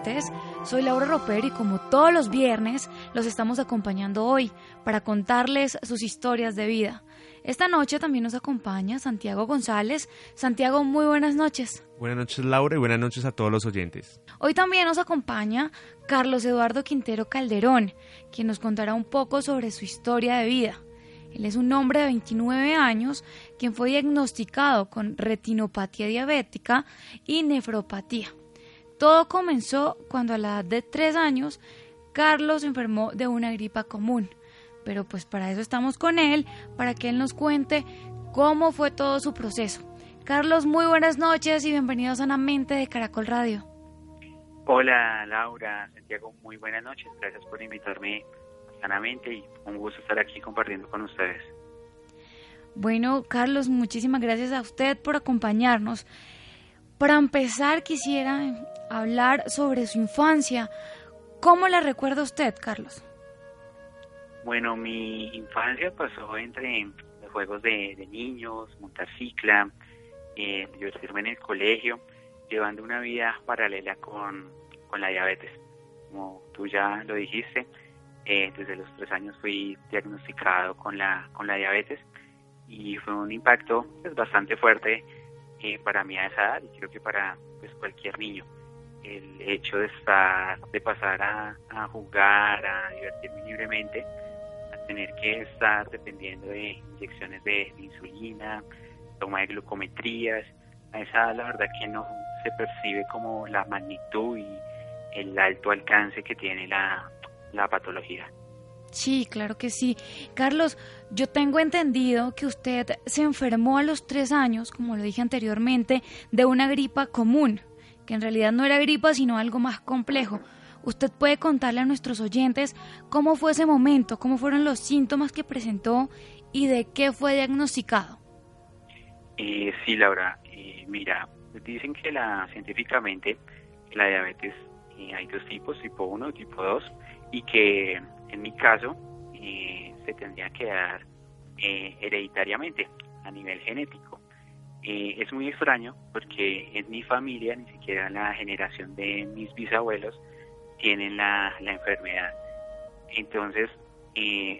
Oyentes. Soy Laura Roper y como todos los viernes los estamos acompañando hoy para contarles sus historias de vida. Esta noche también nos acompaña Santiago González. Santiago, muy buenas noches. Buenas noches Laura y buenas noches a todos los oyentes. Hoy también nos acompaña Carlos Eduardo Quintero Calderón, quien nos contará un poco sobre su historia de vida. Él es un hombre de 29 años quien fue diagnosticado con retinopatía diabética y nefropatía. Todo comenzó cuando a la edad de 3 años Carlos se enfermó de una gripa común. Pero pues para eso estamos con él, para que él nos cuente cómo fue todo su proceso. Carlos, muy buenas noches y bienvenido sanamente de Caracol Radio. Hola Laura, Santiago, muy buenas noches. Gracias por invitarme sanamente y un gusto estar aquí compartiendo con ustedes. Bueno, Carlos, muchísimas gracias a usted por acompañarnos. Para empezar, quisiera hablar sobre su infancia. ¿Cómo la recuerda usted, Carlos? Bueno, mi infancia pasó entre juegos de, niños, montar cicla, eh, divertirme en el colegio, llevando una vida paralela con, con la diabetes. Como tú ya lo dijiste, eh, desde los tres años fui diagnosticado con la, con la diabetes y fue un impacto pues, bastante fuerte eh, para mí a esa edad y creo que para pues, cualquier niño. El hecho de estar, de pasar a, a jugar, a divertirme libremente, a tener que estar dependiendo de inyecciones de, de insulina, toma de glucometrías, a esa edad la verdad que no se percibe como la magnitud y el alto alcance que tiene la, la patología. Sí, claro que sí. Carlos, yo tengo entendido que usted se enfermó a los tres años, como lo dije anteriormente, de una gripa común, que en realidad no era gripa, sino algo más complejo. ¿Usted puede contarle a nuestros oyentes cómo fue ese momento, cómo fueron los síntomas que presentó y de qué fue diagnosticado? Eh, sí, Laura. Eh, mira, dicen que la científicamente la diabetes eh, hay dos tipos, tipo 1 y tipo 2 y que en mi caso eh, se tendría que dar eh, hereditariamente a nivel genético. Eh, es muy extraño porque en mi familia, ni siquiera la generación de mis bisabuelos, tienen la, la enfermedad. Entonces,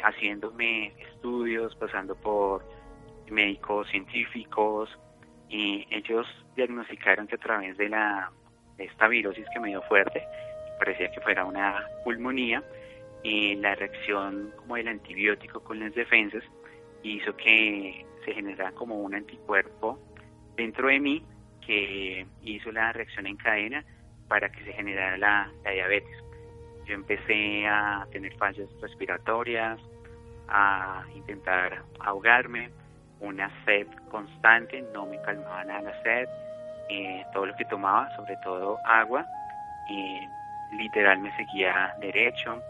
haciéndome estudios, pasando por médicos científicos, ellos diagnosticaron que a través de la de esta virosis que me dio fuerte, parecía que fuera una pulmonía, y la reacción como del antibiótico con las defensas hizo que se generara como un anticuerpo dentro de mí que hizo la reacción en cadena para que se generara la, la diabetes. Yo empecé a tener fallas respiratorias, a intentar ahogarme, una sed constante, no me calmaba nada la sed, eh, todo lo que tomaba, sobre todo agua, eh, literal me seguía derecho,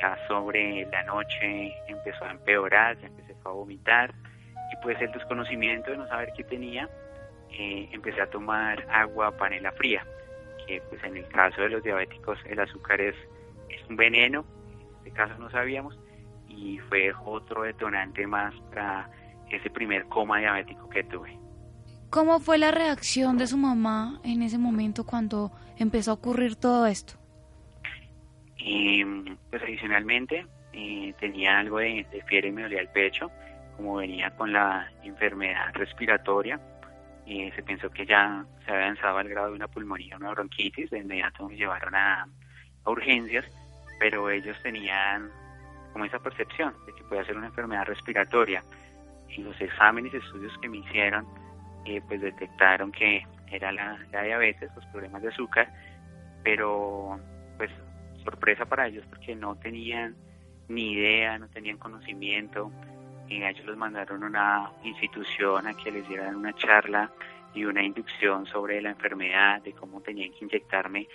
ya sobre la noche empezó a empeorar, ya empecé a vomitar y pues el desconocimiento de no saber qué tenía, eh, empecé a tomar agua panela fría, que pues en el caso de los diabéticos el azúcar es, es un veneno, en este caso no sabíamos y fue otro detonante más para ese primer coma diabético que tuve. ¿Cómo fue la reacción de su mamá en ese momento cuando empezó a ocurrir todo esto? Y pues adicionalmente eh, tenía algo de, de, fiebre y me dolía el pecho, como venía con la enfermedad respiratoria, y se pensó que ya se había avanzado al grado de una pulmonía, una bronquitis, de inmediato me llevaron a, a urgencias, pero ellos tenían como esa percepción de que podía ser una enfermedad respiratoria. Y los exámenes y estudios que me hicieron, eh, pues detectaron que era la, la diabetes, los problemas de azúcar, pero sorpresa para ellos porque no tenían ni idea, no tenían conocimiento. Y ellos los mandaron a una institución a que les dieran una charla y una inducción sobre la enfermedad, de cómo tenían que inyectarme,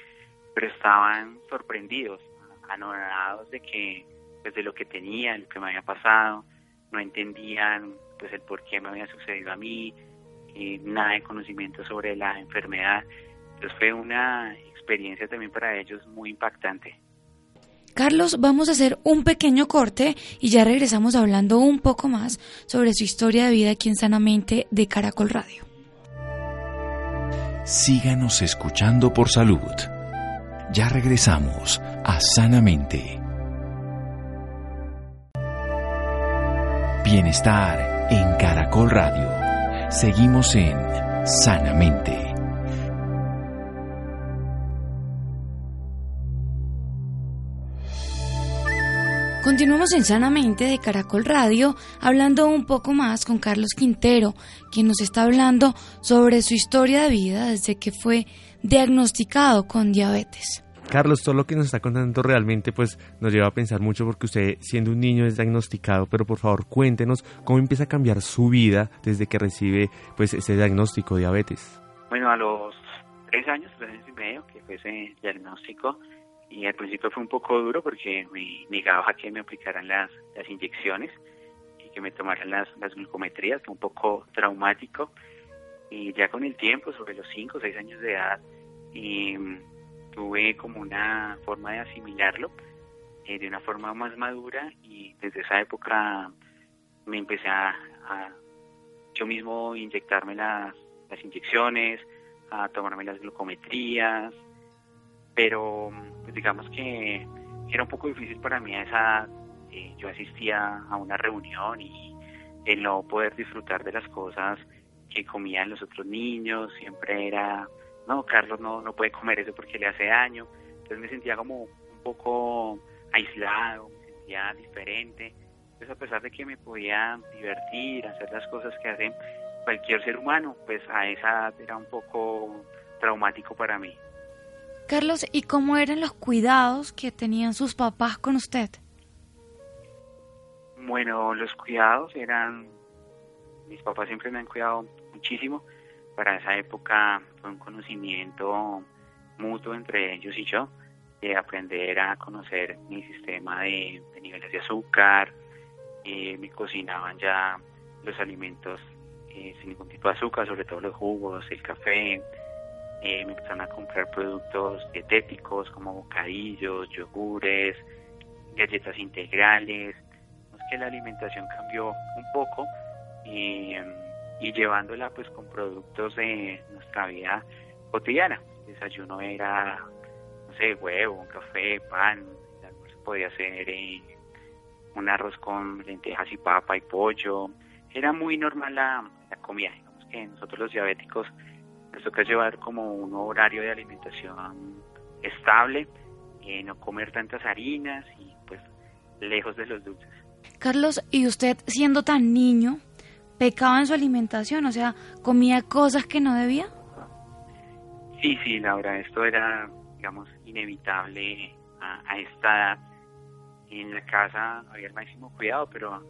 pero estaban sorprendidos, anonadados de que, pues de lo que tenía, lo que me había pasado, no entendían pues el por qué me había sucedido a mí, eh, nada de conocimiento sobre la enfermedad. Entonces fue una experiencia también para ellos muy impactante. Carlos, vamos a hacer un pequeño corte y ya regresamos hablando un poco más sobre su historia de vida aquí en Sanamente de Caracol Radio. Síganos escuchando por salud. Ya regresamos a Sanamente. Bienestar en Caracol Radio. Seguimos en Sanamente. Continuamos en Sanamente de Caracol Radio hablando un poco más con Carlos Quintero, quien nos está hablando sobre su historia de vida desde que fue diagnosticado con diabetes. Carlos, todo lo que nos está contando realmente pues nos lleva a pensar mucho porque usted siendo un niño es diagnosticado, pero por favor cuéntenos cómo empieza a cambiar su vida desde que recibe pues ese diagnóstico de diabetes. Bueno, a los tres años, tres años y medio que fue ese diagnóstico, y al principio fue un poco duro porque me negaba a que me aplicaran las, las inyecciones y que me tomaran las, las glucometrías, fue un poco traumático. Y ya con el tiempo, sobre los 5 o 6 años de edad, mm, tuve como una forma de asimilarlo eh, de una forma más madura y desde esa época me empecé a, a yo mismo inyectarme las, las inyecciones, a tomarme las glucometrías, pero pues, digamos que era un poco difícil para mí a esa edad. Eh, yo asistía a una reunión y el no poder disfrutar de las cosas que comían los otros niños, siempre era, no, Carlos no, no puede comer eso porque le hace daño. Entonces me sentía como un poco aislado, me sentía diferente. Entonces a pesar de que me podía divertir, hacer las cosas que hace cualquier ser humano, pues a esa edad era un poco traumático para mí. Carlos, ¿y cómo eran los cuidados que tenían sus papás con usted? Bueno, los cuidados eran, mis papás siempre me han cuidado muchísimo. Para esa época fue un conocimiento mutuo entre ellos y yo, de aprender a conocer mi sistema de, niveles de azúcar, eh, me cocinaban ya los alimentos eh, sin ningún tipo de azúcar, sobre todo los jugos, el café, eh, me empezaron a comprar productos dietéticos como bocadillos, yogures, galletas integrales. Es que la alimentación cambió un poco y, y llevándola pues con productos de nuestra vida cotidiana. El desayuno era, no sé, huevo, un café, pan, el almuerzo podía ser eh, un arroz con lentejas y papa y pollo. Era muy normal la comida. Digamos que nosotros los diabéticos nos toca llevar como un horario de alimentación estable, eh, no comer tantas harinas y pues lejos de los dulces. Carlos, ¿y usted siendo tan niño, pecaba en su alimentación? O sea, ¿comía cosas que no debía? Sí, sí, Laura, esto era, digamos, inevitable a, a esta edad. En la casa había el máximo cuidado, pero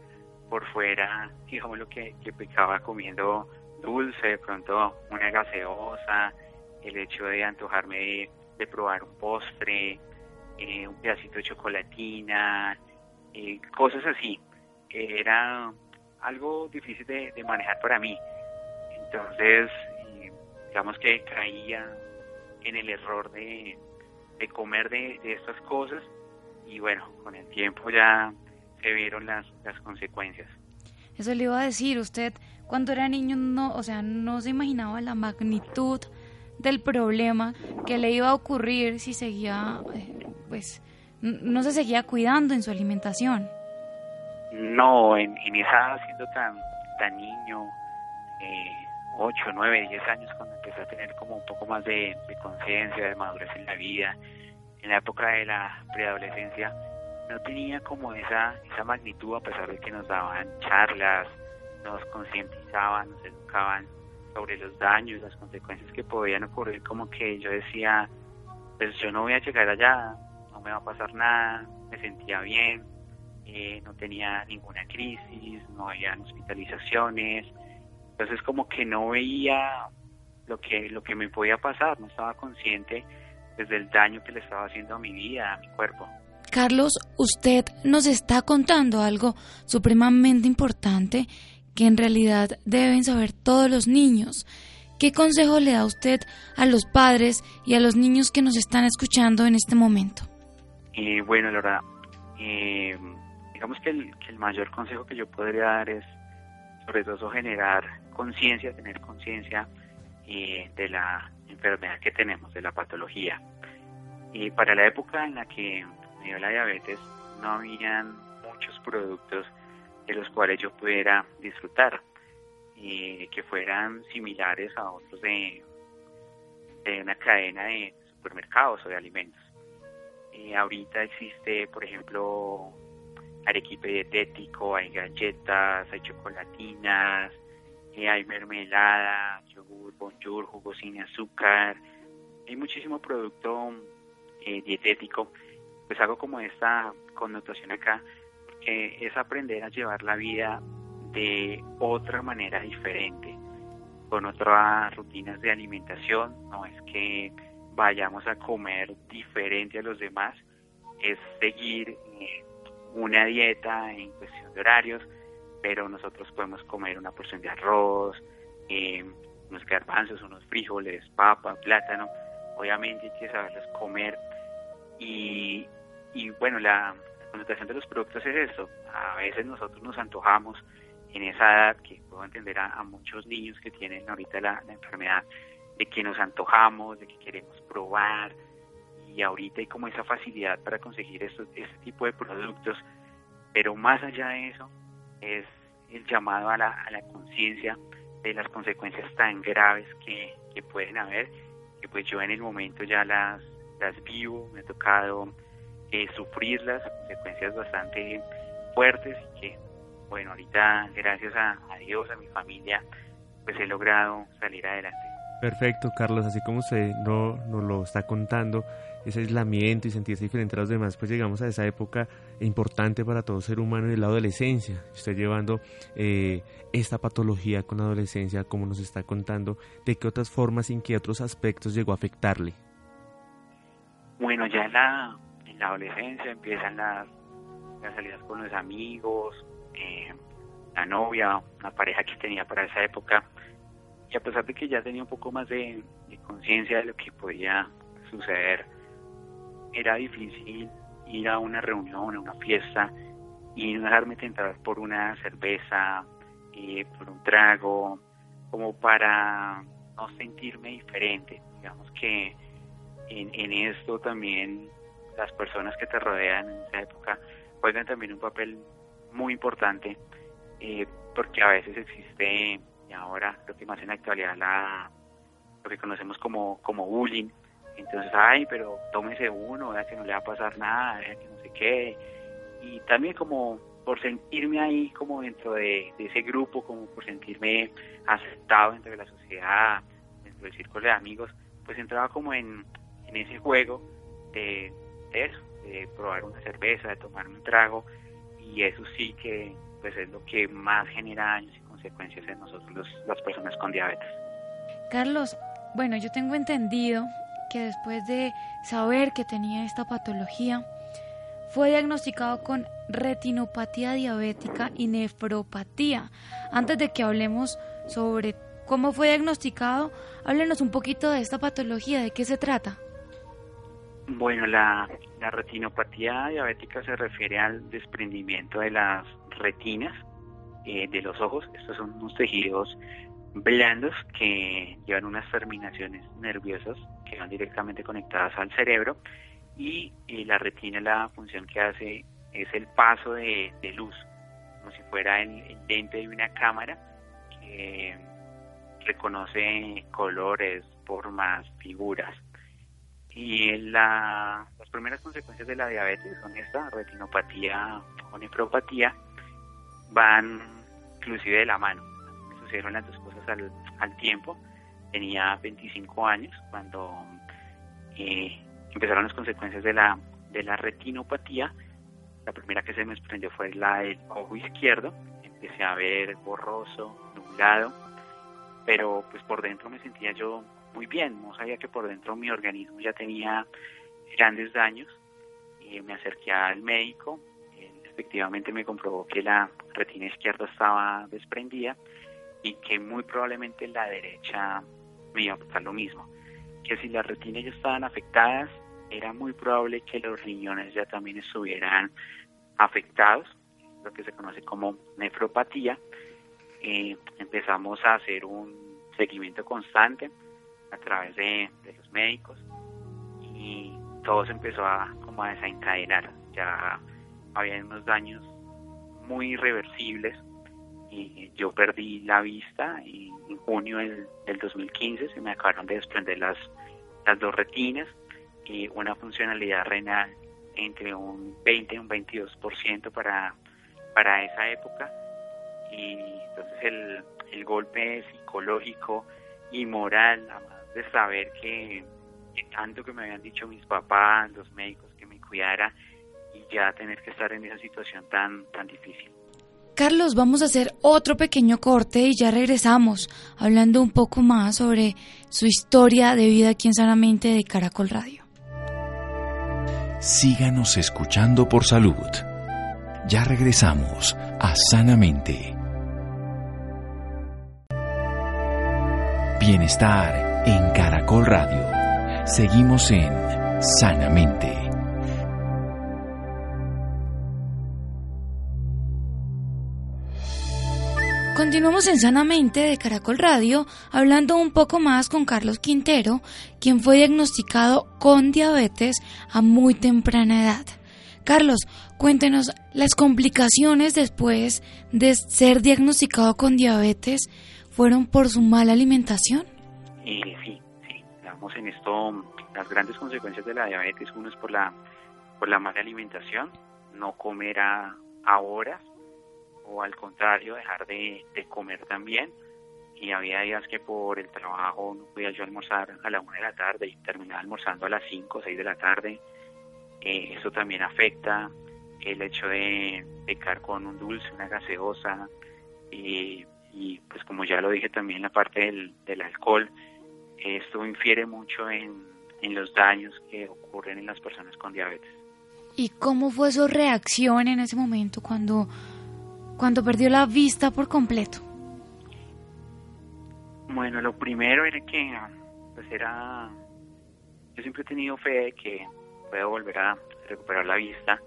por fuera, digamos, lo que, que pecaba comiendo dulce, de pronto una gaseosa, el hecho de antojarme de, probar un postre, eh, un pedacito de chocolatina, eh, cosas así, que era algo difícil de, manejar para mí. Entonces, eh, digamos que caía en el error de, comer de, de, estas cosas y bueno, con el tiempo ya se vieron las, las consecuencias. Eso le iba a decir, usted cuando era niño no, o sea, no se imaginaba la magnitud del problema que le iba a ocurrir si seguía, eh, pues, no se seguía cuidando en su alimentación. No, en, esa siendo tan, tan niño, eh, 8, 9, 10 años, cuando empecé a tener como un poco más de conciencia, de madurez en la vida, en la época de la preadolescencia, no tenía como esa, esa magnitud a pesar de que nos daban charlas, nos concientizaban, nos educaban sobre los daños, las consecuencias que podían ocurrir, como que yo decía, pues yo no voy a llegar allá, no me va a pasar nada, me sentía bien, eh, no tenía ninguna crisis, no había hospitalizaciones, entonces como que no veía lo que, lo que me podía pasar, no estaba consciente pues, del daño que le estaba haciendo a mi vida, a mi cuerpo. Carlos, usted nos está contando algo supremamente importante que en realidad deben saber todos los niños. ¿Qué consejo le da usted a los padres y a los niños que nos están escuchando en este momento? Eh, bueno, Laura, eh, digamos que el, mayor consejo que yo podría dar es sobre todo generar conciencia, tener conciencia eh, de la enfermedad que tenemos, de la patología. Y para la época en la que la diabetes, no habían muchos productos de los cuales yo pudiera disfrutar, que fueran similares a otros de, de una cadena de supermercados o de alimentos. Ahorita existe, por ejemplo, arequipe dietético, hay galletas, hay chocolatinas, eh, hay mermelada, yogur, bonjour, jugo sin azúcar, hay muchísimo producto eh, dietético. Pues hago como esta connotación acá, porque es aprender a llevar la vida de otra manera diferente, con otras rutinas de alimentación, no es que vayamos a comer diferente a los demás, es seguir eh, una dieta en cuestión de horarios, pero nosotros podemos comer una porción de arroz, eh, unos garbanzos, unos frijoles, papa, plátano. Obviamente hay que saberlos comer. Y, y bueno, la, connotación de los productos es eso. A veces nosotros nos antojamos en esa edad, que puedo entender a, muchos niños que tienen ahorita la, enfermedad, de que nos antojamos, de que queremos probar, y ahorita hay como esa facilidad para conseguir estos, este tipo de productos, pero más allá de eso es el llamado a la, a la conciencia de las consecuencias tan graves que, que, pueden haber, que pues yo en el momento ya las, las vivo, me ha tocado eh, sufrir las consecuencias bastante fuertes y que bueno, ahorita gracias a, a Dios, a mi familia, pues he logrado salir adelante. Perfecto, Carlos, así como usted no, nos lo está contando, ese aislamiento y sentirse diferente a los demás, pues llegamos a esa época importante para todo ser humano en la adolescencia. Usted llevando eh, esta patología con la adolescencia, como nos está contando, ¿de qué otras formas y en qué otros aspectos llegó a afectarle? Bueno, ya la, la adolescencia empiezan las, las salidas con los amigos, eh, la novia, una pareja que tenía para esa época, y a pesar de que ya tenía un poco más de, conciencia de lo que podía suceder, era difícil ir a una reunión, a una fiesta y no dejarme tentar por una cerveza, eh, por un trago, como para no sentirme diferente. Digamos que en, en esto también las personas que te rodean en esa época juegan también un papel muy importante eh, porque a veces existe y ahora lo que más en la actualidad la lo que conocemos como como bullying. Entonces ay pero tómese uno vea que no le va a pasar nada vea que no sé qué y también como por sentirme ahí como dentro de, ese grupo como por sentirme aceptado dentro de la sociedad dentro del círculo de amigos pues entraba como en, en ese juego de, de probar una cerveza de tomar un trago y eso sí que pues es lo que más genera daños y consecuencias en nosotros las personas con diabetes. Carlos, bueno, yo tengo entendido que después de saber que tenía esta patología, fue diagnosticado con retinopatía diabética y nefropatía. Antes de que hablemos sobre cómo fue diagnosticado, háblenos un poquito de esta patología, de qué se trata. Bueno, la, la retinopatía diabética se refiere al desprendimiento de las retinas eh, de los ojos. Estos son unos tejidos blandos que llevan unas terminaciones nerviosas que van directamente conectadas al cerebro y eh, la retina la función que hace es el paso de, luz, como si fuera el, el, lente de una cámara que reconoce colores, formas, figuras. Y la, las primeras consecuencias de la diabetes son esta, retinopatía o nefropatía, van inclusive de la mano. Me sucedieron las dos cosas al, al tiempo. Tenía 25 años cuando eh, empezaron las consecuencias de la, de la retinopatía. La primera que se me desprendió fue la del ojo izquierdo. Empecé a ver borroso, nublado, pero pues por dentro me sentía yo muy bien, no sabía que por dentro mi organismo ya tenía grandes daños. Y me acerqué al médico, efectivamente me comprobó que la retina izquierda estaba desprendida y que muy probablemente la derecha me iba a pasar lo mismo. Que si las retinas ya estaban afectadas, era muy probable que los riñones ya también estuvieran afectados, lo que se conoce como nefropatía. Eh, empezamos a hacer un seguimiento constante a través de, los médicos y todo se empezó a como a desencadenar. Ya había unos daños muy irreversibles y yo perdí la vista y en junio del, 2015 se me acabaron de desprender las, las dos retinas y una funcionalidad renal entre un 20 y un 22% para, para esa época y entonces el, el golpe psicológico y moral de saber que, que, tanto que me habían dicho mis papás, los médicos que me cuidara y ya tener que estar en esa situación tan, tan difícil. Carlos, vamos a hacer otro pequeño corte y ya regresamos hablando un poco más sobre su historia de vida aquí en Sanamente de Caracol Radio. Síganos escuchando por salud. Ya regresamos a Sanamente. Bienestar en Caracol Radio. Seguimos en Sanamente. Continuamos en Sanamente de Caracol Radio hablando un poco más con Carlos Quintero, quien fue diagnosticado con diabetes a muy temprana edad. Carlos, cuéntenos las complicaciones después de ser diagnosticado con diabetes fueron por su mala alimentación. Sí, sí, digamos en esto las grandes consecuencias de la diabetes uno es por la por la mala alimentación, no comer a, horas o al contrario, dejar de, comer también. Y había días que por el trabajo no podía yo almorzar a la una de la tarde y terminaba almorzando a las cinco o seis de la tarde. Eh, eso también afecta el hecho de pecar con un dulce, una gaseosa. y pues como ya lo dije también la parte del alcohol, esto infiere mucho en, en los daños que ocurren en las personas con diabetes. ¿Y cómo fue su reacción en ese momento cuando cuando perdió la vista por completo? Bueno, lo primero era que, pues era, yo siempre he tenido fe de que puedo volver a recuperar la vista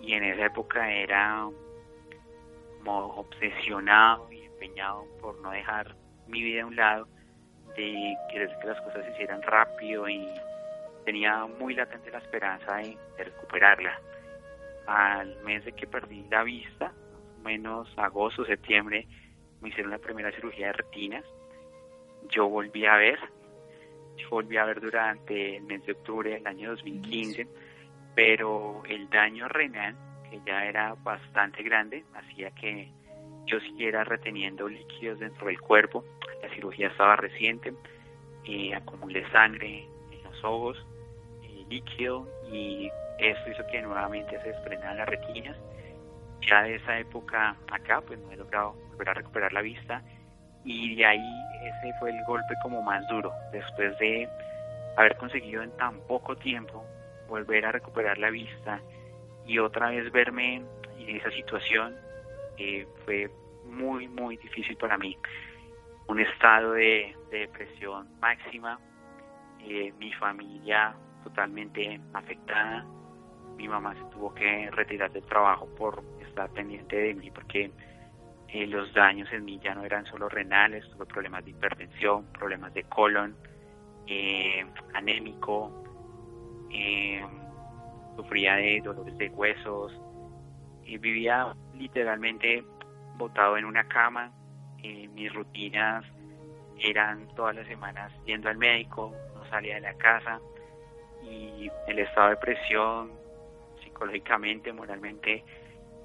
y en esa época era como obsesionado y empeñado por no dejar mi vida a un lado, de querer que las cosas se hicieran rápido y tenía muy latente la esperanza de recuperarla. Al mes de que perdí la vista, menos agosto, septiembre, me hicieron la primera cirugía de retinas. Yo volví a ver, yo volví a ver durante el mes de octubre del año 2015, pero el daño renal, que ya era bastante grande, hacía que yo siguiera reteniendo líquidos dentro del cuerpo. La cirugía estaba reciente, y acumulé sangre en los ojos, líquido, y eso hizo que nuevamente se desprendan las retinas ya de esa época acá, pues no he logrado volver a recuperar la vista y de ahí ese fue el golpe como más duro, después de haber conseguido en tan poco tiempo volver a recuperar la vista y otra vez verme en esa situación eh, fue muy muy difícil para mí. Un estado de, depresión máxima eh, mi familia totalmente afectada mi mamá se tuvo que retirar del trabajo por estar pendiente de mí porque eh, los daños en mí ya no eran solo renales, tuve problemas de hipertensión, problemas de colon, eh, anémico, eh, sufría de dolores de huesos, y vivía literalmente botado en una cama, mis rutinas eran todas las semanas yendo al médico, no salía de la casa. Y el estado de presión psicológicamente, moralmente,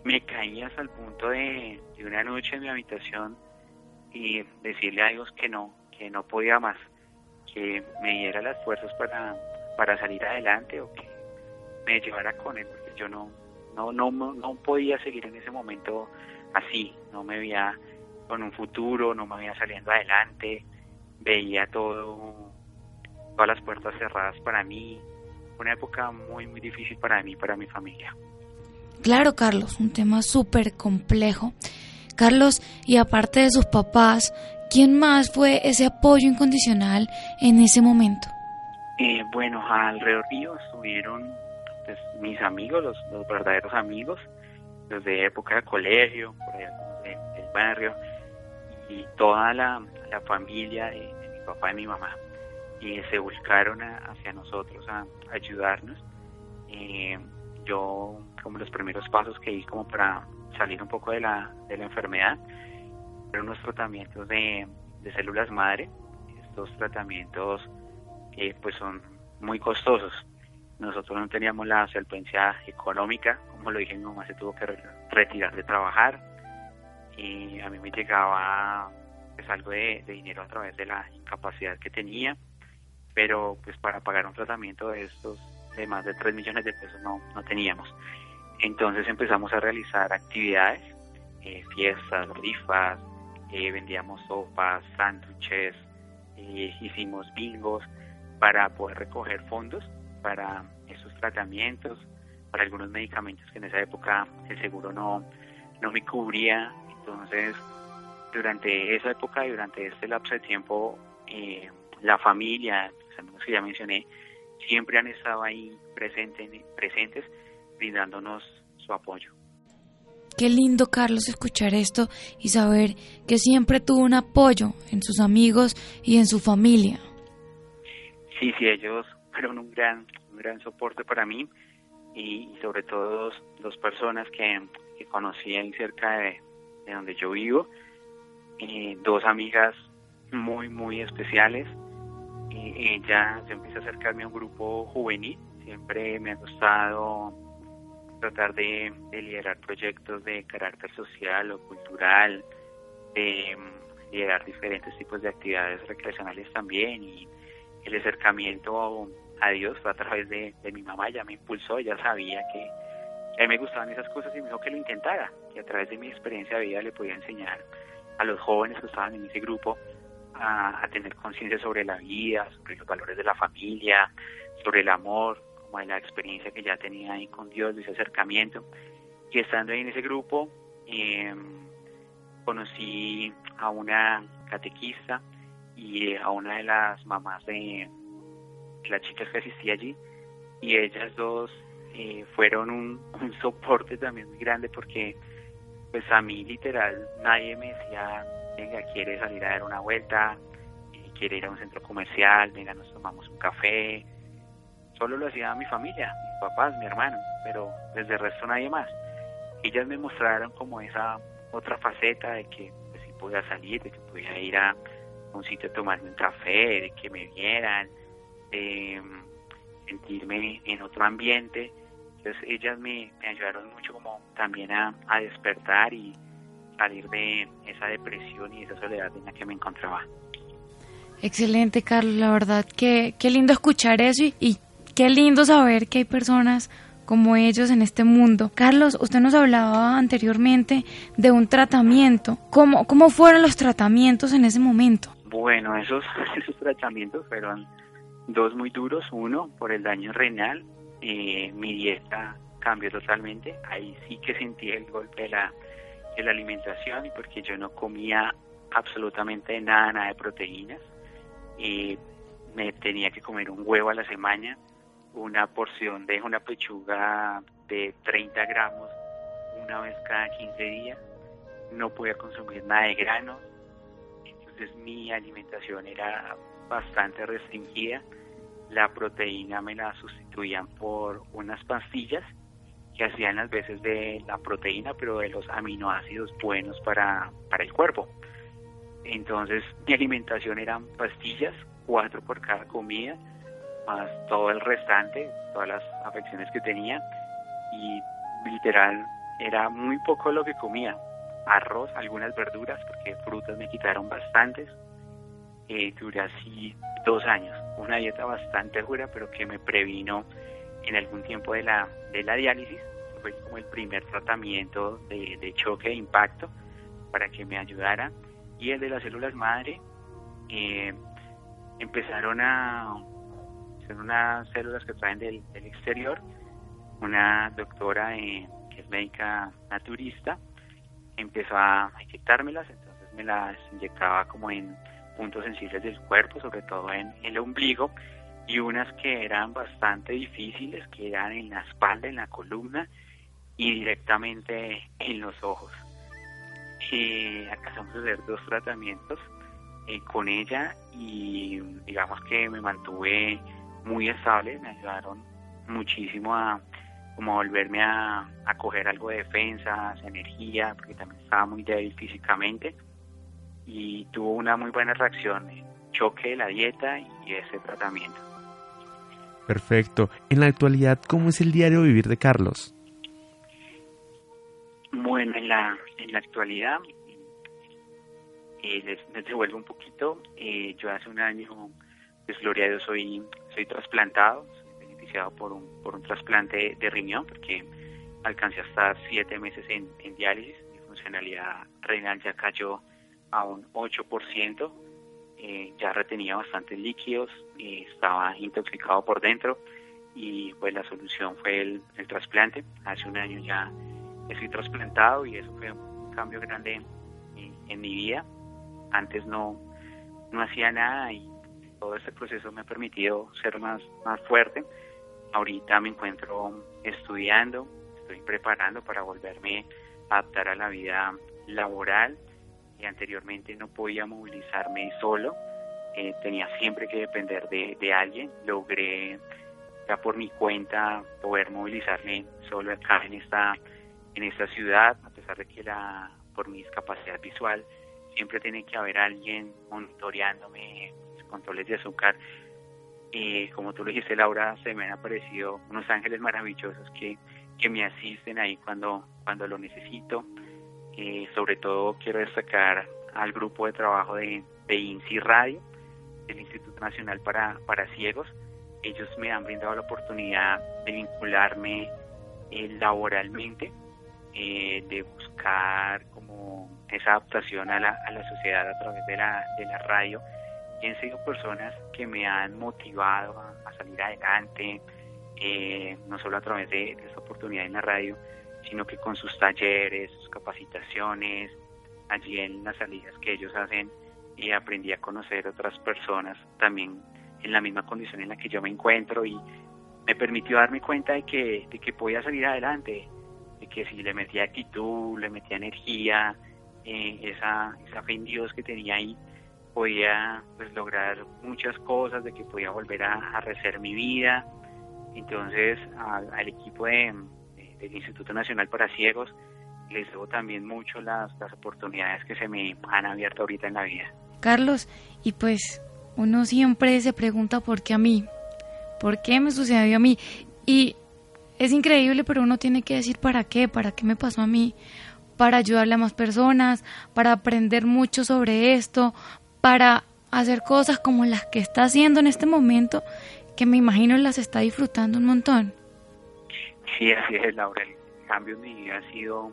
me caí hasta el punto de, de una noche en mi habitación y decirle a Dios que no, que no podía más, que me diera las fuerzas para, para salir adelante o que me llevara con él, porque yo no, no, no, no podía seguir en ese momento así, no me veía con un futuro, no me veía saliendo adelante, veía todo, todas las puertas cerradas para mí, una época muy, muy difícil para mí, para mi familia. Claro, Carlos, un tema súper complejo. Carlos, y aparte de sus papás, ¿quién más fue ese apoyo incondicional en ese momento? Eh, bueno, alrededor mío estuvieron pues, mis amigos, los, verdaderos amigos, desde época de colegio, por allá del barrio, y toda la, familia de, mi papá y mi mamá, y se buscaron hacia nosotros a, ayudarnos. Eh, yo, como los primeros pasos que di como para salir un poco de la, de la enfermedad, fueron unos tratamientos de, de células madre. Estos tratamientos eh, pues son muy costosos. Nosotros no teníamos la solvencia económica, como lo dije, mi se tuvo que retirar de trabajar y a mí me llegaba pues algo de, dinero a través de la incapacidad que tenía, pero pues para pagar un tratamiento de estos de más de 3 millones de pesos no, no teníamos. Entonces empezamos a realizar actividades, eh, fiestas, rifas, eh, vendíamos sopas, sándwiches, eh, hicimos bingos para poder recoger fondos para esos tratamientos, para algunos medicamentos que en esa época el seguro no, no me cubría. Entonces, durante esa época y durante este lapso de tiempo, eh, la familia, los amigos que ya mencioné, siempre han estado ahí presentes, presentes, brindándonos su apoyo. Qué lindo, Carlos, escuchar esto y saber que siempre tuvo un apoyo en sus amigos y en su familia. Sí, sí, ellos fueron un gran, un gran soporte para mí y, sobre todo dos, personas que, conocí ahí cerca de, donde yo vivo, eh, dos amigas muy, muy especiales. Y ella, yo empecé a acercarme a un grupo juvenil, siempre me ha gustado tratar de, liderar proyectos de carácter social o cultural, de mm, liderar diferentes tipos de actividades recreacionales también y el acercamiento a Dios a través de, mi mamá, ella me impulsó, ella sabía que, a mí me gustaban esas cosas y me dijo que lo intentara, que a través de mi experiencia de vida le podía enseñar a los jóvenes que estaban en ese grupo a, tener conciencia sobre la vida, sobre los valores de la familia, sobre el amor, como de la experiencia que ya tenía ahí con Dios, de ese acercamiento. Y estando ahí en ese grupo, em, conocí a una catequista y a una de las mamás de, las chicas que asistía allí y ellas dos eh, fueron un, soporte también muy grande porque pues a mí literal nadie me decía venga quiere salir a dar una vuelta eh, quiere ir a un centro comercial venga nos tomamos un café solo lo hacía mi familia mis papás mi hermano pero desde el resto nadie más. Ellas me mostraron como esa otra faceta de que pues, sí podía salir de que podía ir a un sitio a tomarme un café, de que me vieran, de mm, sentirme en otro ambiente. Entonces ellas me, ayudaron mucho como también a, despertar y salir de esa depresión y esa soledad en la que me encontraba. Excelente, Carlos, la verdad que qué lindo escuchar eso y, y qué lindo saber que hay personas como ellos en este mundo. Carlos, usted nos hablaba anteriormente de un tratamiento. ¿Cómo, cómo fueron los tratamientos en ese momento? Bueno, esos, esos tratamientos fueron dos muy duros. Uno, por el daño renal. Eh, mi dieta cambió totalmente. Ahí sí que sentí el golpe de la, la alimentación porque yo no comía absolutamente nada, nada de proteínas. y me tenía que comer un huevo a la semana, una porción de una pechuga de 30 gramos una vez cada 15 días. No podía consumir nada de granos, entonces mi alimentación era bastante restringida. La proteína me la sustituían por unas pastillas que hacían las veces de la proteína, pero de los aminoácidos buenos para, para el cuerpo. Entonces mi alimentación eran pastillas, cuatro por cada comida, más todo el restante, todas las afecciones que tenía, y literal era muy poco lo que comía arroz, algunas verduras, porque frutas me quitaron bastantes. Eh, duré así dos años, una dieta bastante dura, pero que me previno en algún tiempo de la, de la diálisis. Fue como el primer tratamiento de, choque de impacto, para que me ayudara. Y el de las células madre eh, empezaron a ser unas células que traen del, exterior. Una doctora eh, que es médica naturista empezó a inyectármelas. Entonces me las inyectaba como en puntos sensibles del cuerpo sobre todo en, el ombligo y unas que eran bastante difíciles que eran en la espalda en la columna y directamente en los ojos. Que acabamos de hacer dos tratamientos eh, con ella y digamos que me mantuve muy estable, me ayudaron muchísimo a como volverme a, a coger algo de defensa, energía, porque también estaba muy débil físicamente y tuvo una muy buena reacción, choque de la dieta y ese tratamiento. Perfecto. En la actualidad, ¿cómo es el diario vivir de Carlos? Bueno, en la, en la actualidad, eh, les, devuelvo un poquito. Eh, yo hace un año, pues gloria a Dios, soy, soy trasplantado, soy beneficiado por un, por un trasplante de riñón, porque alcancé a estar siete meses en, en diálisis. Mi funcionalidad renal ya cayó a un 8%. Eh, ya retenía bastantes líquidos, y estaba intoxicado por dentro y pues la solución fue el, el trasplante. Hace un año ya fui trasplantado y eso fue un cambio grande en, mi vida. Antes no, no hacía nada y todo este proceso me ha permitido ser más, más fuerte. Ahorita me encuentro estudiando, estoy preparando para volverme a adaptar a la vida laboral y anteriormente no podía movilizarme solo, eh, tenía siempre que depender de, de alguien. Logré ya por mi cuenta poder movilizarme solo acá en esta en esta ciudad, a pesar de que la, por mi discapacidad visual siempre tiene que haber alguien monitoreándome mis controles de azúcar. Y como tú lo dijiste, Laura, se me han aparecido unos ángeles maravillosos que, que me asisten ahí cuando, cuando lo necesito. Sobre todo quiero destacar al grupo de trabajo de, de INSI Radio, del Instituto Nacional para, para Ciegos. Ellos me han brindado la oportunidad de vincularme eh, laboralmente eh, de buscar como esa adaptación a la, a la sociedad a través de la, de la radio y han sido personas que me han motivado a, salir adelante, eh, no solo a través de, esta oportunidad en la radio, sino que con sus talleres, sus capacitaciones, allí en las salidas que ellos hacen, y aprendí a conocer otras personas también en la misma condición en la que yo me encuentro y me permitió darme cuenta de que, de que podía salir adelante, de que si le metía actitud, le metía energía, eh, esa, esa fe en Dios que tenía ahí, podía pues lograr muchas cosas, de que podía volver a, a rehacer mi vida. Entonces al equipo de, del Instituto Nacional para Ciegos les debo también mucho las, las oportunidades que se me han abierto ahorita en la vida. Carlos, y pues uno siempre se pregunta por qué a mí, por qué me sucedió a mí. Y es increíble, pero uno tiene que decir para qué, para qué me pasó a mí, para ayudarle a más personas, para aprender mucho sobre esto, para hacer cosas como las que está haciendo en este momento, que me imagino las está disfrutando un montón. Sí, así es, Laura. El cambio en mi vida ha sido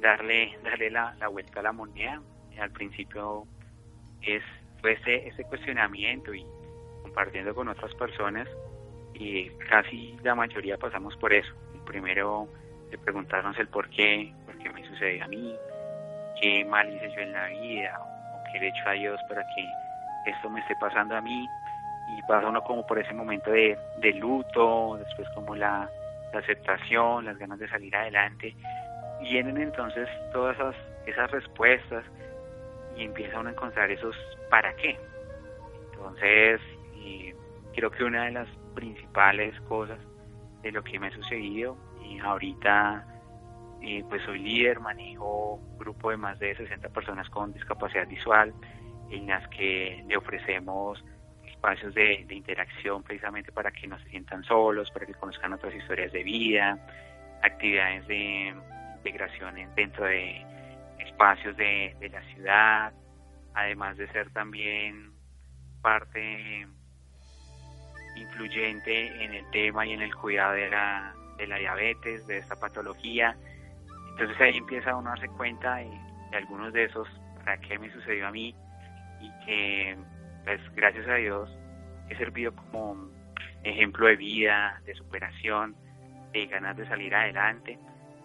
darle, darle la, vuelta a la moneda. Al principio es, fue ese, ese cuestionamiento y compartiendo con otras personas y casi la mayoría pasamos por eso. Primero de preguntarnos el por qué, por qué me sucede a mí, qué mal hice yo en la vida, o qué le he hecho a Dios para que esto me esté pasando a mí. Y pasa uno como por ese momento de, de luto, después como la, la, aceptación, las ganas de salir adelante. Vienen entonces todas esas, respuestas y empieza uno a encontrar esos para qué. Entonces, creo que una de las principales cosas de lo que me ha sucedido y ahorita eh, pues soy líder, manejo grupo de más de 60 personas con discapacidad visual en las que le ofrecemos espacios de, interacción precisamente para que no se sientan solos, para que conozcan otras historias de vida, actividades de integración dentro de espacios de, de la ciudad, además de ser también parte influyente en el tema y en el cuidado de la, de la diabetes, de esta patología. Entonces ahí empieza uno a darse cuenta de de algunos de esos para qué me sucedió a mí y que pues gracias a Dios he servido como ejemplo de vida, de superación, de ganas de salir adelante,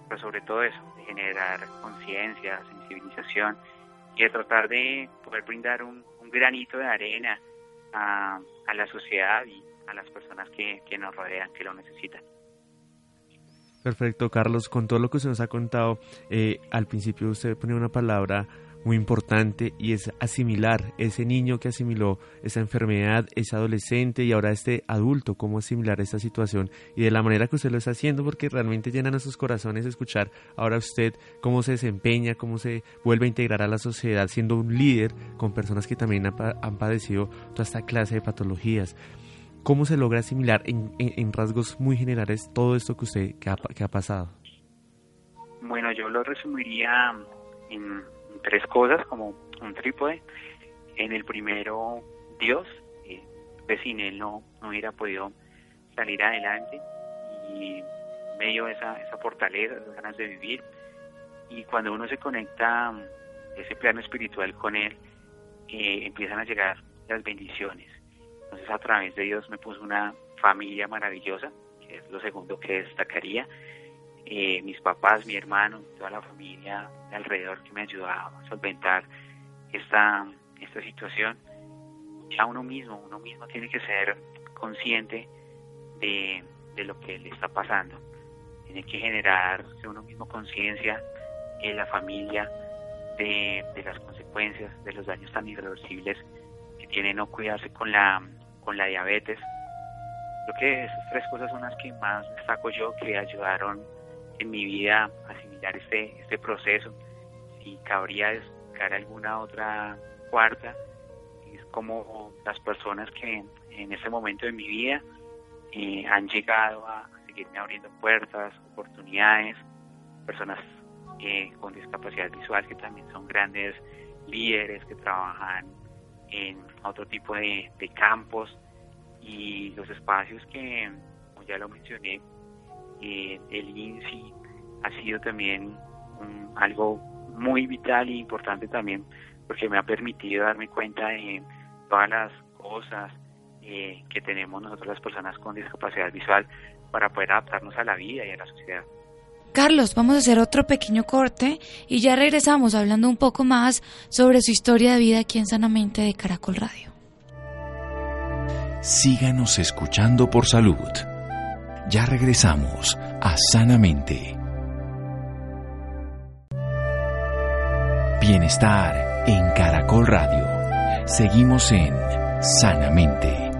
pero sobre todo eso, de generar conciencia, sensibilización y de tratar de poder brindar un, granito de arena a, la sociedad y a las personas que, que nos rodean, que lo necesitan. Perfecto, Carlos. Con todo lo que usted nos ha contado, eh, al principio usted pone una palabra muy importante y es asimilar ese niño que asimiló esa enfermedad, ese adolescente y ahora este adulto, cómo asimilar esta situación y de la manera que usted lo está haciendo porque realmente llena nuestros corazones escuchar ahora usted cómo se desempeña, cómo se vuelve a integrar a la sociedad siendo un líder con personas que también han padecido toda esta clase de patologías. ¿Cómo se logra asimilar en, rasgos muy generales todo esto que usted que ha, pasado? Bueno, yo lo resumiría en tres cosas, como un trípode. En el primero, Dios, eh, pues sin Él no, no hubiera podido salir adelante y me dio esa, esa fortaleza, esas ganas de vivir. Y cuando uno se conecta ese plano espiritual con Él, eh, empiezan a llegar las bendiciones entonces a través de Dios me puso una familia maravillosa, que es lo segundo que destacaría. Eh, mis papás, mi hermano, toda la familia de alrededor que me ayudaba a solventar esta, esta situación. Ya uno mismo, uno mismo tiene que ser consciente de, lo que le está pasando. Tiene que generarse uno mismo conciencia en la familia de, de las consecuencias, de los daños tan irreversibles que tiene no cuidarse con la con la diabetes. Creo que esas tres cosas son las que más destaco yo que ayudaron en mi vida asimilar este, este proceso. Si cabría destacar alguna otra cuarta, es como las personas que en ese momento de mi vida eh, han llegado a seguirme abriendo puertas, oportunidades, personas eh, con discapacidad visual que también son grandes líderes que trabajan en otro tipo de, campos y los espacios que, como ya lo mencioné, eh, el INSI ha sido también algo muy vital e importante también porque me ha permitido darme cuenta de todas las cosas eh, que tenemos nosotros las personas con discapacidad visual para poder adaptarnos a la vida y a la sociedad. Carlos, vamos a hacer otro pequeño corte y ya regresamos hablando un poco más sobre su historia de vida aquí en Sanamente de Caracol Radio. Síganos escuchando por salud. Ya regresamos a Sanamente. Bienestar en Caracol Radio. Seguimos en Sanamente.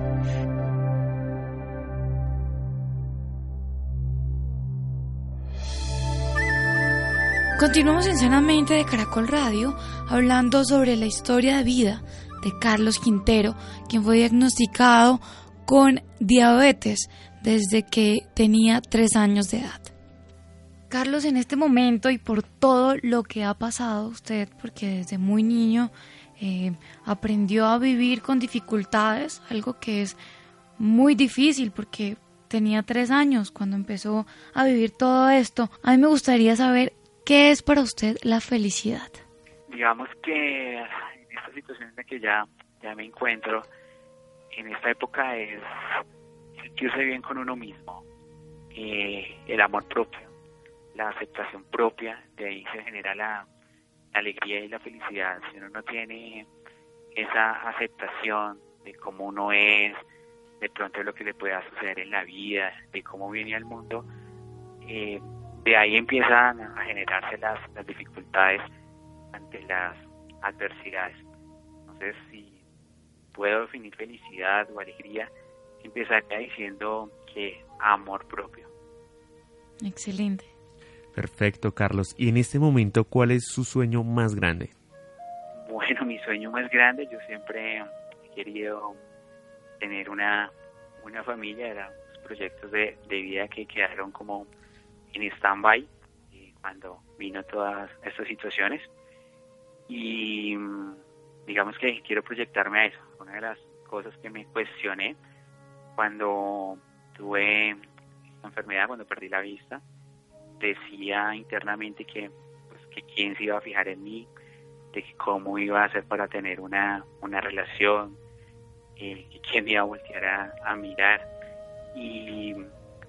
Continuamos en Sanamente de Caracol Radio hablando sobre la historia de vida de Carlos Quintero, quien fue diagnosticado con diabetes desde que tenía tres años de edad. Carlos, en este momento y por todo lo que ha pasado usted, porque desde muy niño eh, aprendió a vivir con dificultades, algo que es muy difícil porque tenía tres años cuando empezó a vivir todo esto. A mí me gustaría saber ¿Qué es para usted la felicidad? Digamos que en esta situación en la que ya, ya me encuentro, en esta época es sentirse bien con uno mismo, eh, el amor propio, la aceptación propia, de ahí se genera la, alegría y la felicidad. Si uno no tiene esa aceptación de cómo uno es, de pronto lo que le pueda suceder en la vida, de cómo viene al mundo, eh, de ahí empiezan a generarse las, las dificultades ante las adversidades. Entonces, si puedo definir felicidad o alegría, empezaría diciendo que amor propio. Excelente. Perfecto, Carlos. Y en este momento, ¿cuál es su sueño más grande? Bueno, mi sueño más grande, yo siempre he querido tener una, una familia, eran proyectos de, de vida que quedaron como en stand-by eh, cuando vino todas estas situaciones. Y mm, digamos que quiero proyectarme a eso. Una de las cosas que me cuestioné cuando tuve esta enfermedad, cuando perdí la vista, decía internamente que, pues, que quién se iba a fijar en mí, de cómo iba a hacer para tener una, una relación, eh, quién me iba a voltear a, mirar. Y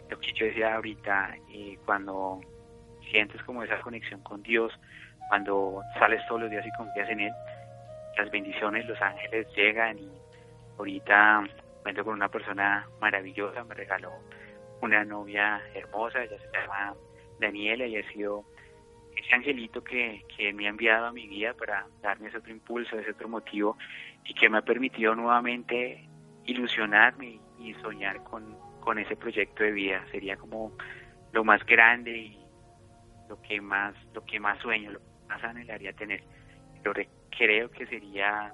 lo que yo decía ahorita, eh, cuando sientes como esa conexión con Dios, cuando sales todos los días y confías en Él, las bendiciones, los ángeles llegan y ahorita vengo con una persona maravillosa, me regaló una novia hermosa, ella se llama Daniela y ha sido ese angelito que, me ha enviado a mi vida para darme ese otro impulso, ese otro motivo y que me ha permitido nuevamente ilusionarme y soñar con, ese proyecto de vida. Sería como lo más grande y lo que más, lo que más sueño, lo que más anhelaría tener. Lo creo que sería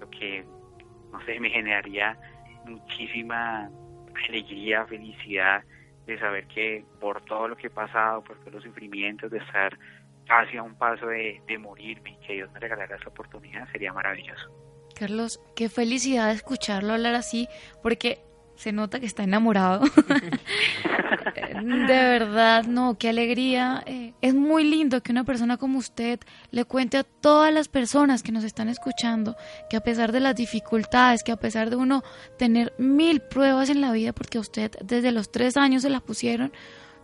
lo que, no sé, me generaría muchísima alegría, felicidad de saber que por todo lo que he pasado, por todos los sufrimientos, de estar casi a un paso de, de morirme que Dios me regalara esa oportunidad, sería maravilloso. Carlos, qué felicidad escucharlo hablar así, porque se nota que está enamorado. de verdad, no, qué alegría. Eh, es muy lindo que una persona como usted le cuente a todas las personas que nos están escuchando que a pesar de las dificultades, que a pesar de uno tener mil pruebas en la vida, porque a usted desde los tres años se las pusieron,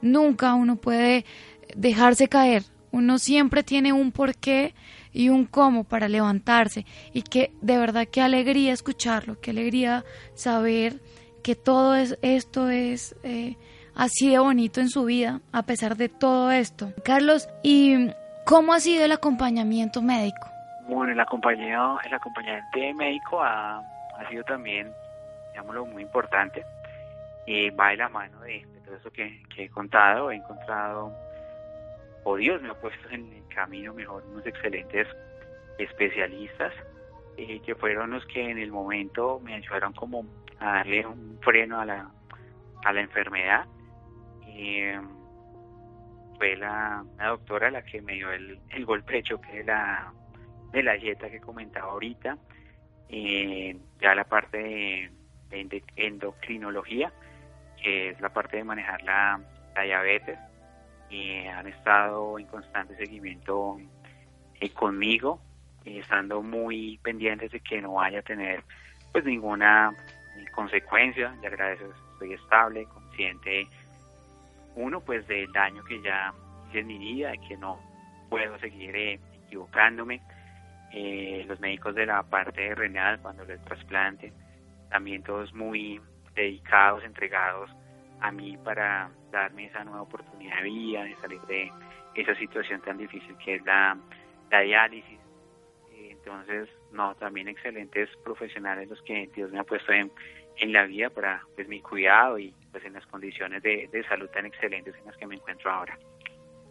nunca uno puede dejarse caer. Uno siempre tiene un porqué y un cómo para levantarse y que de verdad qué alegría escucharlo, qué alegría saber que todo es, esto es eh, así de bonito en su vida, a pesar de todo esto. Carlos, ¿y cómo ha sido el acompañamiento médico? Bueno, el acompañamiento, el acompañante médico ha, ha sido también, digámoslo, muy importante. y va de la mano de, todo eso que, he contado. He encontrado, o Dios me ha puesto en el camino mejor unos excelentes especialistas eh, que fueron los que en el momento me ayudaron como a darle un freno a la, a la enfermedad. Eh, fue la, doctora la que me dio el, el golpe de choque de la, de la dieta que comentaba ahorita. Eh, ya la parte de, endocrinología, que es la parte de manejar la, la diabetes. y han estado en constante seguimiento eh, conmigo, estando muy pendientes de que no vaya a tener pues ninguna consecuencia, le agradezco, estoy estable, consciente, uno, pues del daño que ya hice en mi vida, de que no puedo seguir eh, equivocándome. Eh, los médicos de la parte renal, cuando el trasplante, también todos muy dedicados, entregados a mí para darme esa nueva oportunidad de vida, de salir de esa situación tan difícil que es la, la diálisis. Entonces, no, también excelentes profesionales los que Dios me ha puesto en, en la vida para pues mi cuidado y pues en las condiciones de, salud tan excelentes en las que me encuentro ahora.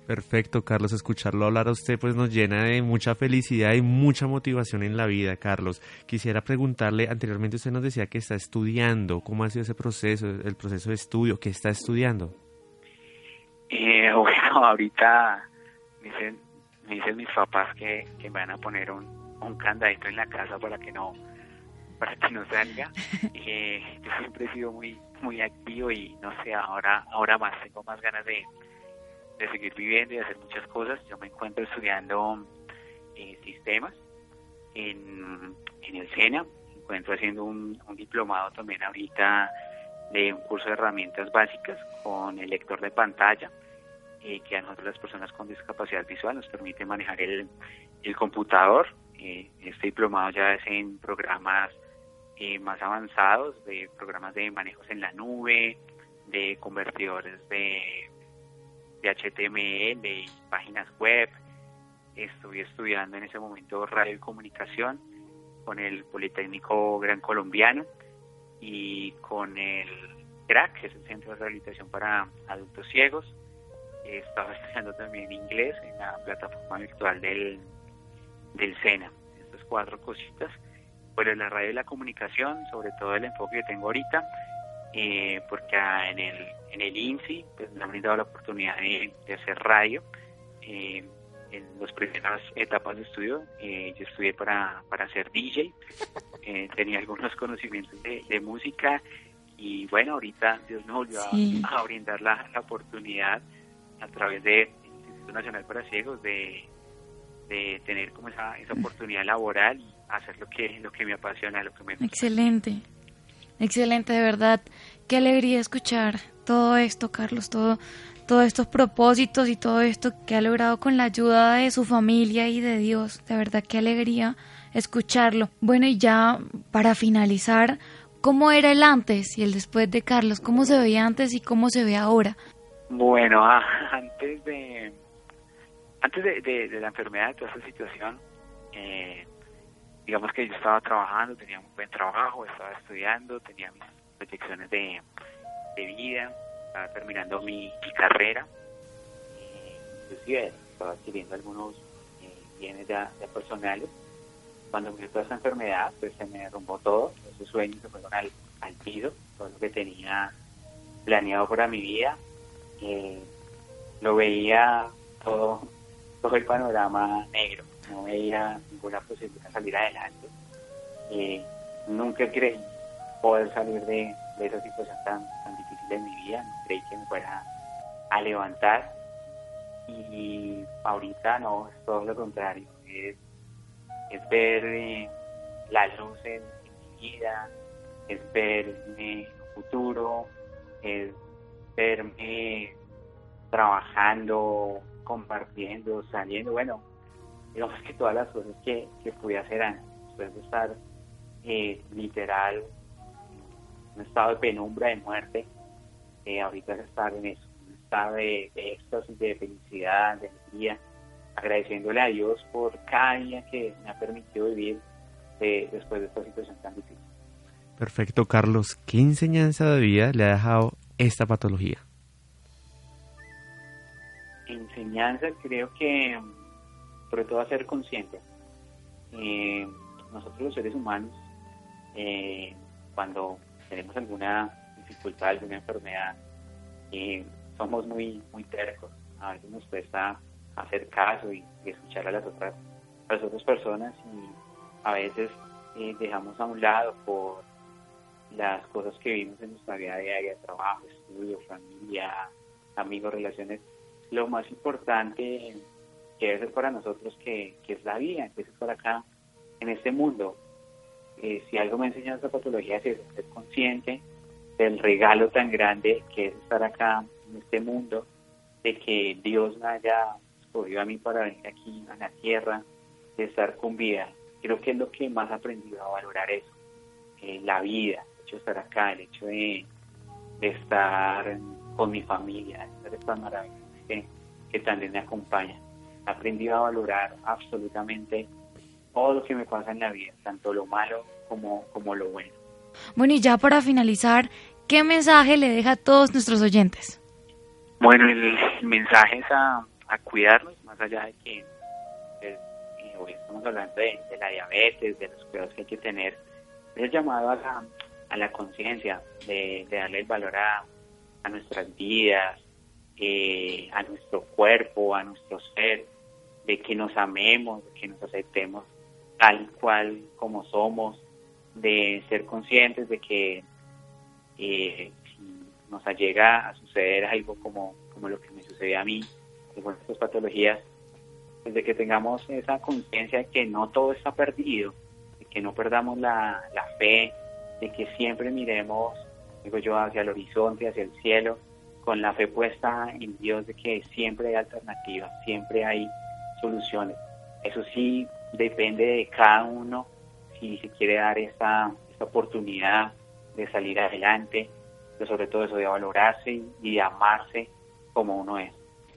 Perfecto, Carlos, escucharlo hablar a usted pues nos llena de mucha felicidad y mucha motivación en la vida, Carlos. Quisiera preguntarle, anteriormente usted nos decía que está estudiando, ¿cómo ha sido ese proceso, el proceso de estudio? ¿Qué está estudiando? Eh, bueno, ahorita me dicen, me dicen mis papás que, que me van a poner un, un candadito en la casa para que no para que no salga. Eh, yo siempre he sido muy muy activo y no sé, ahora ahora más tengo más ganas de, de seguir viviendo y hacer muchas cosas. Yo me encuentro estudiando eh, sistemas en, en el SENA, me encuentro haciendo un, un diplomado también ahorita de un curso de herramientas básicas con el lector de pantalla, eh, que a nosotros las personas con discapacidad visual nos permite manejar el, el computador. Eh, este diplomado ya es en programas eh, más avanzados de programas de manejos en la nube, de convertidores de, de HTML, de páginas web. Estoy estudiando en ese momento radio y comunicación con el Politécnico Gran Colombiano y con el CRAC, que es el Centro de Rehabilitación para Adultos Ciegos. Estaba estudiando también inglés en la plataforma virtual del, del SENA. Estas cuatro cositas en la radio y la comunicación, sobre todo el enfoque que tengo ahorita, eh, porque en el, en el INSI pues, me han brindado la oportunidad de, hacer radio. Eh, en las primeras etapas de estudio, eh, yo estudié para, para ser DJ, tenía algunos conocimientos de, música y bueno, ahorita Dios me volvió a, brindar la, oportunidad a través del Instituto Nacional para Ciegos de, de tener como esa, esa oportunidad laboral y hacer lo que, lo que me apasiona, lo que me gusta. Excelente, excelente, de verdad. Qué alegría escuchar todo esto, Carlos, todo, todos estos propósitos y todo esto que ha logrado con la ayuda de su familia y de Dios. De verdad, qué alegría escucharlo. Bueno, y ya para finalizar, ¿cómo era el antes y el después de Carlos? ¿Cómo se veía antes y cómo se ve ahora? Bueno, antes de antes de, la enfermedad, de toda esta situación, eh, digamos que yo estaba trabajando, tenía un buen trabajo, estaba estudiando, tenía mis proyecciones de, vida, estaba terminando mi, carrera, eh, inclusive estaba adquiriendo algunos eh, bienes ya, personales. Cuando me dio toda esa enfermedad, pues se me derrumbó todo, esos sueños se fueron al, al piso, todo lo que tenía planeado para mi vida, eh, lo veía todo todo el panorama negro, no veía ninguna posibilidad de salir adelante. Eh, nunca creí poder salir de, esa situación tan, tan difícil en mi vida, no creí que me fuera a levantar y ahorita no, es todo lo contrario, es, ver eh, la luz en, mi vida, es en un futuro, es verme trabajando compartiendo, saliendo, bueno, digamos que todas las cosas que, que pude hacer antes, después de estar eh, literal un estado de penumbra, de muerte, eh, ahorita es estar en eso, un estado de, éxtasis, de felicidad, de alegría, agradeciéndole a Dios por cada día que me ha permitido vivir eh, después de esta situación tan difícil. Perfecto, Carlos. ¿Qué enseñanza de vida le ha dejado esta patología? Enseñanza creo que sobre todo a ser consciente. Eh, nosotros los seres humanos, eh, cuando tenemos alguna dificultad, alguna enfermedad, eh, somos muy, muy tercos. A veces nos cuesta hacer caso y, escuchar a las otras, a las otras personas y a veces dejamos a un lado por las cosas que vivimos en nuestra vida diaria, trabajo, estudio, familia, amigos, relaciones, lo más importante que ser para nosotros, que, es la vida, que es estar acá en este mundo. Si algo me enseña esta patología es ser consciente del regalo tan grande que es estar acá en este mundo, de que Dios me haya escogido a mí para venir aquí a la tierra, de estar con vida. Creo que es lo que más he aprendido a valorar eso, eh, la vida, el hecho de estar acá, el hecho de, estar con mi familia, de estar maravilloso que, también me acompaña. He aprendido a valorar absolutamente todo lo que me pasa en la vida, tanto lo malo como, como lo bueno. Bueno, y ya para finalizar, ¿qué mensaje le deja a todos nuestros oyentes? Bueno, el, mensaje es a, cuidarnos, más allá de que pues, eh, hoy estamos hablando de, la diabetes, de los cuidados que hay que tener, es el llamado a la, a la conciencia, de, darle el valor a, a nuestras vidas, eh, a nuestro cuerpo, a nuestro ser, de que nos amemos, de que nos aceptemos tal cual como somos, de ser conscientes de que eh, si nos llega a suceder algo como, como lo que me sucedió a mí, con estas patologías, pues de que tengamos esa conciencia de que no todo está perdido, de que no perdamos la, la fe, de que siempre miremos, digo yo, hacia el horizonte, hacia el cielo, con la fe puesta en Dios de que siempre hay alternativas, siempre hay soluciones. Eso sí depende de cada uno si se quiere dar esta, esta oportunidad de salir adelante, pero sobre todo eso de valorarse y de amarse como uno es.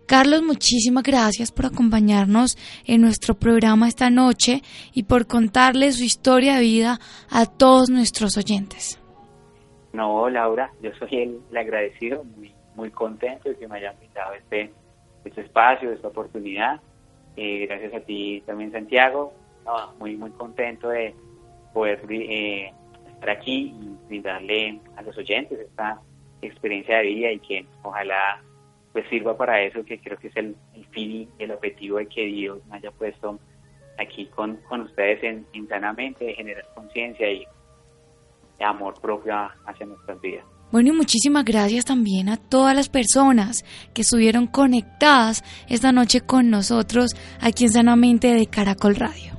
Carlos, muchísimas gracias por acompañarnos en nuestro programa esta noche y por contarle su historia de vida a todos nuestros oyentes. No, Laura, yo soy el, el agradecido, muy, muy contento de que me hayan invitado este, este espacio, esta oportunidad. Eh, gracias a ti también, Santiago. muy, muy contento de poder eh, estar aquí y darle a los oyentes esta experiencia de vida y que ojalá pues sirva para eso, que creo que es el, fin y el objetivo de que Dios me haya puesto aquí con, con ustedes en, Sanamente, de generar conciencia y amor propio hacia nuestras vidas. Bueno, y muchísimas gracias también a todas las personas que estuvieron conectadas esta noche con nosotros aquí en Sanamente de Caracol Radio.